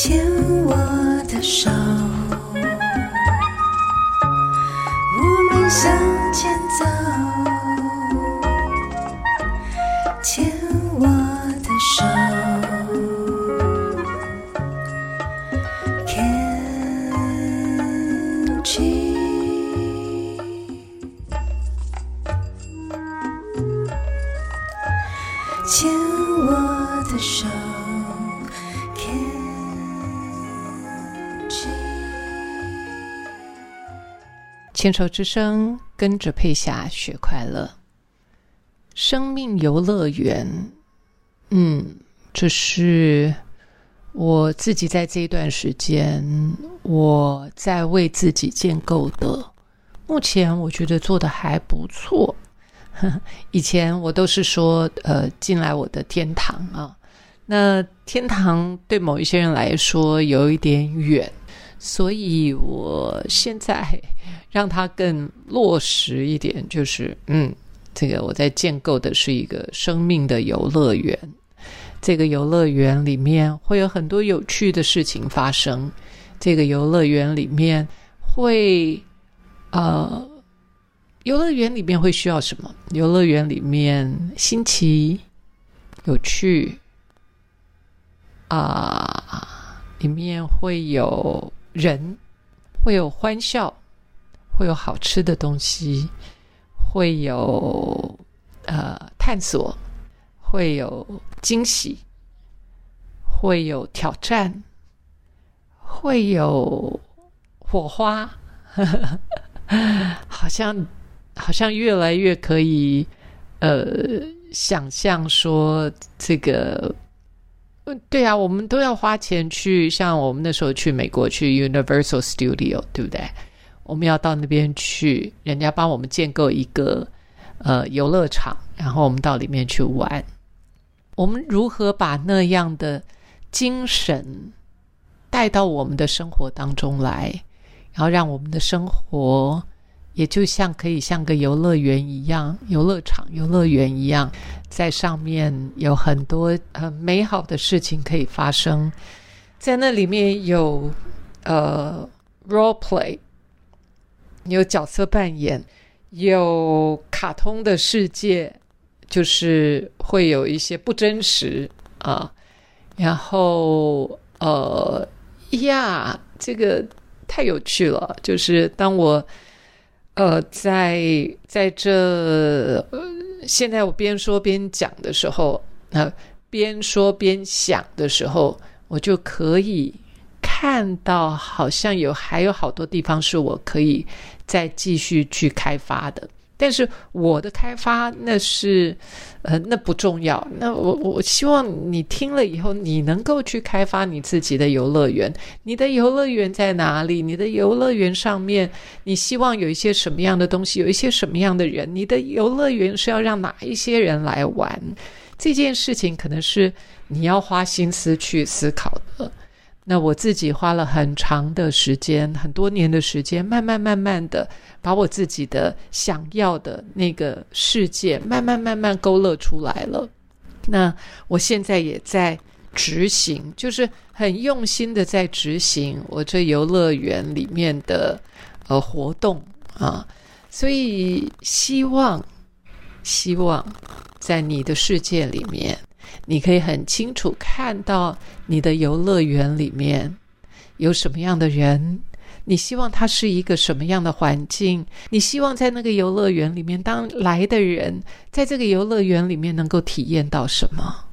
牵我的手，千手之声，跟着佩霞学快乐。生命游乐园，嗯，这是我自己在这一段时间我在为自己建构的。目前我觉得做的还不错。以前我都是说，呃，进来我的天堂啊。那天堂对某一些人来说有一点远，所以我现在让它更落实一点，就是嗯，这个我在建构的是一个生命的游乐园。这个游乐园里面会有很多有趣的事情发生。这个游乐园里面会，呃，游乐园里面会需要什么？游乐园里面新奇、有趣啊，里面会有人，会有欢笑，会有好吃的东西，会有呃探索，会有惊喜，会有挑战，会有火花，好像好像越来越可以呃想象说这个。对啊，我们都要花钱去，像我们那时候去美国去 Universal Studio，对不对？我们要到那边去，人家帮我们建构一个呃游乐场，然后我们到里面去玩。我们如何把那样的精神带到我们的生活当中来，然后让我们的生活也就像可以像个游乐园一样，游乐场、游乐园一样，在上面有很多很美好的事情可以发生。在那里面有呃 role play，有角色扮演，有卡通的世界，就是会有一些不真实啊。然后呃呀，这个太有趣了。就是当我呃在在这、呃、现在我边说边讲的时候，那、边说边想的时候，我就可以看到，好像有还有好多地方是我可以再继续去开发的。但是我的开发那是，呃，那不重要。那我我希望你听了以后，你能够去开发你自己的游乐园。你的游乐园在哪里？你的游乐园上面，你希望有一些什么样的东西？有一些什么样的人？你的游乐园是要让哪一些人来玩？这件事情可能是你要花心思去思考的。那我自己花了很长的时间，很多年的时间，慢慢慢慢的把我自己的想要的那个世界，慢慢慢慢勾勒出来了。那我现在也在执行，就是很用心的在执行我这游乐园里面的呃活动啊，所以希望希望在你的世界里面。你可以很清楚看到你的游乐园里面有什么样的人，你希望它是一个什么样的环境？你希望在那个游乐园里面，当来的人在这个游乐园里面能够体验到什么？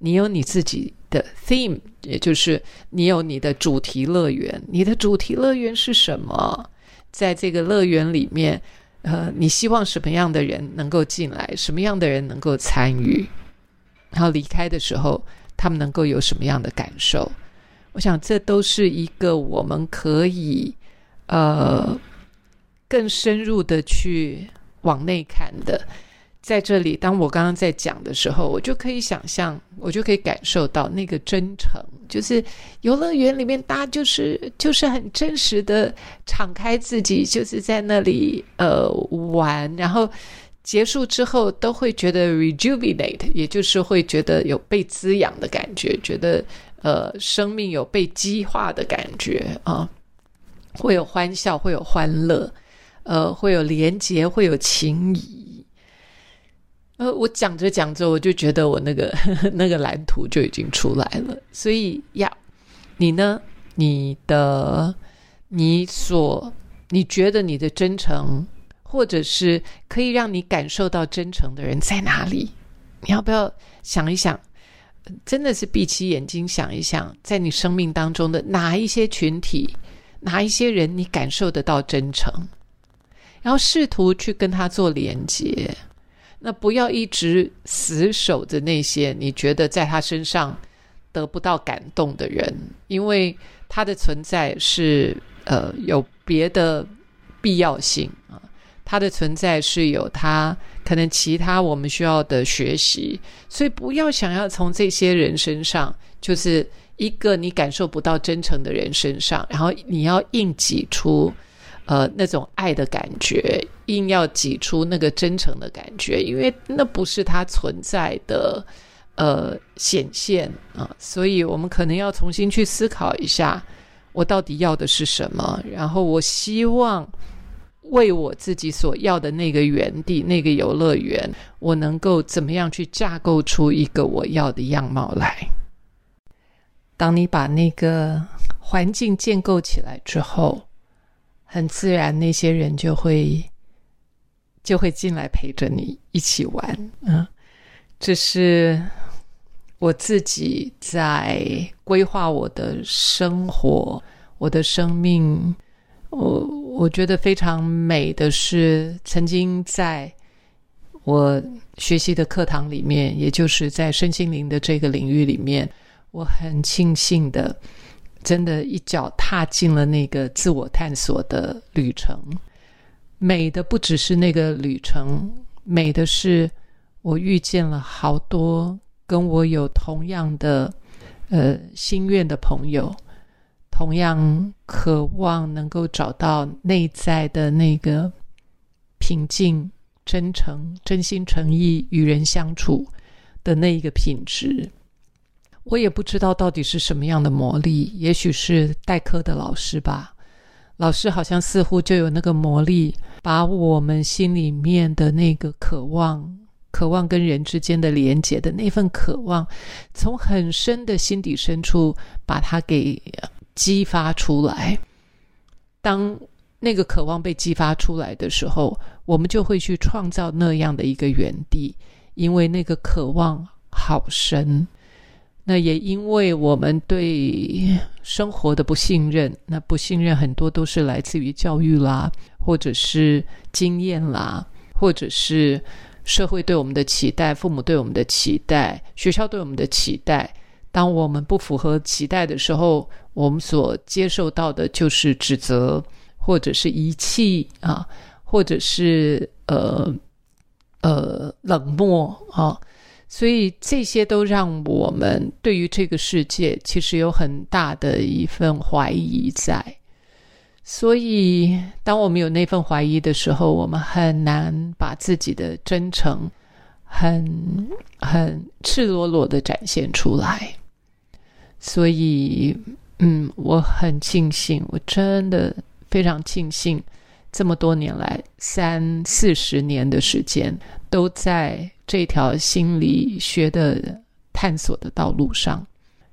你有你自己的 theme，也就是你有你的主题乐园。你的主题乐园是什么？在这个乐园里面，呃，你希望什么样的人能够进来？什么样的人能够参与？然后离开的时候，他们能够有什么样的感受？我想这都是一个我们可以呃更深入的去往内看的。在这里，当我刚刚在讲的时候，我就可以想象，我就可以感受到那个真诚，就是游乐园里面，大家就是就是很真实的敞开自己，就是在那里呃玩，然后。结束之后都会觉得 rejuvenate，也就是会觉得有被滋养的感觉，觉得呃生命有被激化的感觉啊，会有欢笑，会有欢乐，呃，会有连结，会有情谊。呃，我讲着讲着，我就觉得我那个 那个蓝图就已经出来了。所以呀，你呢？你的你所你觉得你的真诚？或者是可以让你感受到真诚的人在哪里？你要不要想一想？真的是闭起眼睛想一想，在你生命当中的哪一些群体、哪一些人，你感受得到真诚？然后试图去跟他做连接。那不要一直死守着那些你觉得在他身上得不到感动的人，因为他的存在是呃有别的必要性啊。它的存在是有它可能其他我们需要的学习，所以不要想要从这些人身上，就是一个你感受不到真诚的人身上，然后你要硬挤出呃那种爱的感觉，硬要挤出那个真诚的感觉，因为那不是它存在的呃显现啊，所以我们可能要重新去思考一下，我到底要的是什么，然后我希望。为我自己所要的那个园地、那个游乐园，我能够怎么样去架构出一个我要的样貌来？当你把那个环境建构起来之后，很自然，那些人就会就会进来陪着你一起玩。嗯，这是我自己在规划我的生活、我的生命。我我觉得非常美的是，曾经在我学习的课堂里面，也就是在身心灵的这个领域里面，我很庆幸的，真的一脚踏进了那个自我探索的旅程。美的不只是那个旅程，美的是我遇见了好多跟我有同样的呃心愿的朋友。同样渴望能够找到内在的那个平静、真诚、真心诚意与人相处的那一个品质，我也不知道到底是什么样的魔力，也许是代课的老师吧。老师好像似乎就有那个魔力，把我们心里面的那个渴望、渴望跟人之间的连接的那份渴望，从很深的心底深处把它给。激发出来，当那个渴望被激发出来的时候，我们就会去创造那样的一个原地，因为那个渴望好深。那也因为我们对生活的不信任，那不信任很多都是来自于教育啦，或者是经验啦，或者是社会对我们的期待、父母对我们的期待、学校对我们的期待。当我们不符合期待的时候，我们所接受到的就是指责，或者是遗弃啊，或者是呃呃冷漠啊，所以这些都让我们对于这个世界其实有很大的一份怀疑在。所以，当我们有那份怀疑的时候，我们很难把自己的真诚。很很赤裸裸的展现出来，所以，嗯，我很庆幸，我真的非常庆幸，这么多年来三四十年的时间，都在这条心理学的探索的道路上，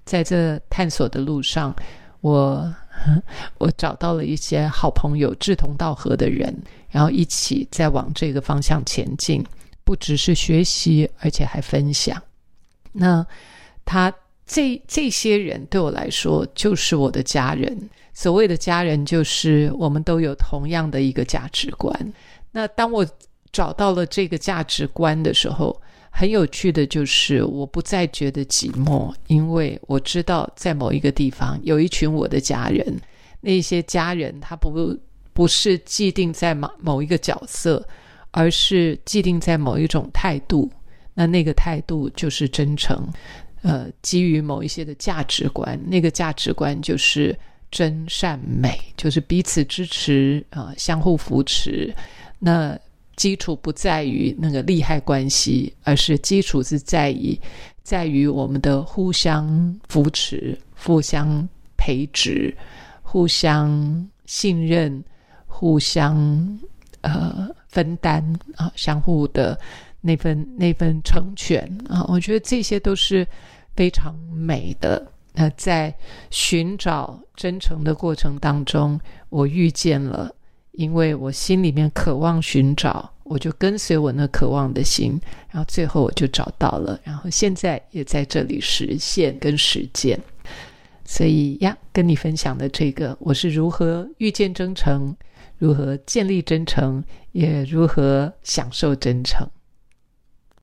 在这探索的路上，我 我找到了一些好朋友，志同道合的人，然后一起在往这个方向前进。不只是学习，而且还分享。那他这这些人对我来说就是我的家人。所谓的家人，就是我们都有同样的一个价值观。那当我找到了这个价值观的时候，很有趣的就是我不再觉得寂寞，因为我知道在某一个地方有一群我的家人。那些家人他不不是既定在某某一个角色。而是既定在某一种态度，那那个态度就是真诚，呃，基于某一些的价值观，那个价值观就是真善美，就是彼此支持啊，相互扶持。那基础不在于那个利害关系，而是基础是在于在于我们的互相扶持、互相培植、互相信任、互相呃分担啊，相互的那份那份成全啊，我觉得这些都是非常美的。那在寻找真诚的过程当中，我遇见了，因为我心里面渴望寻找，我就跟随我那渴望的心，然后最后我就找到了，然后现在也在这里实现跟实践。所以呀，跟你分享的这个，我是如何遇见真诚，如何建立真诚，也如何享受真诚。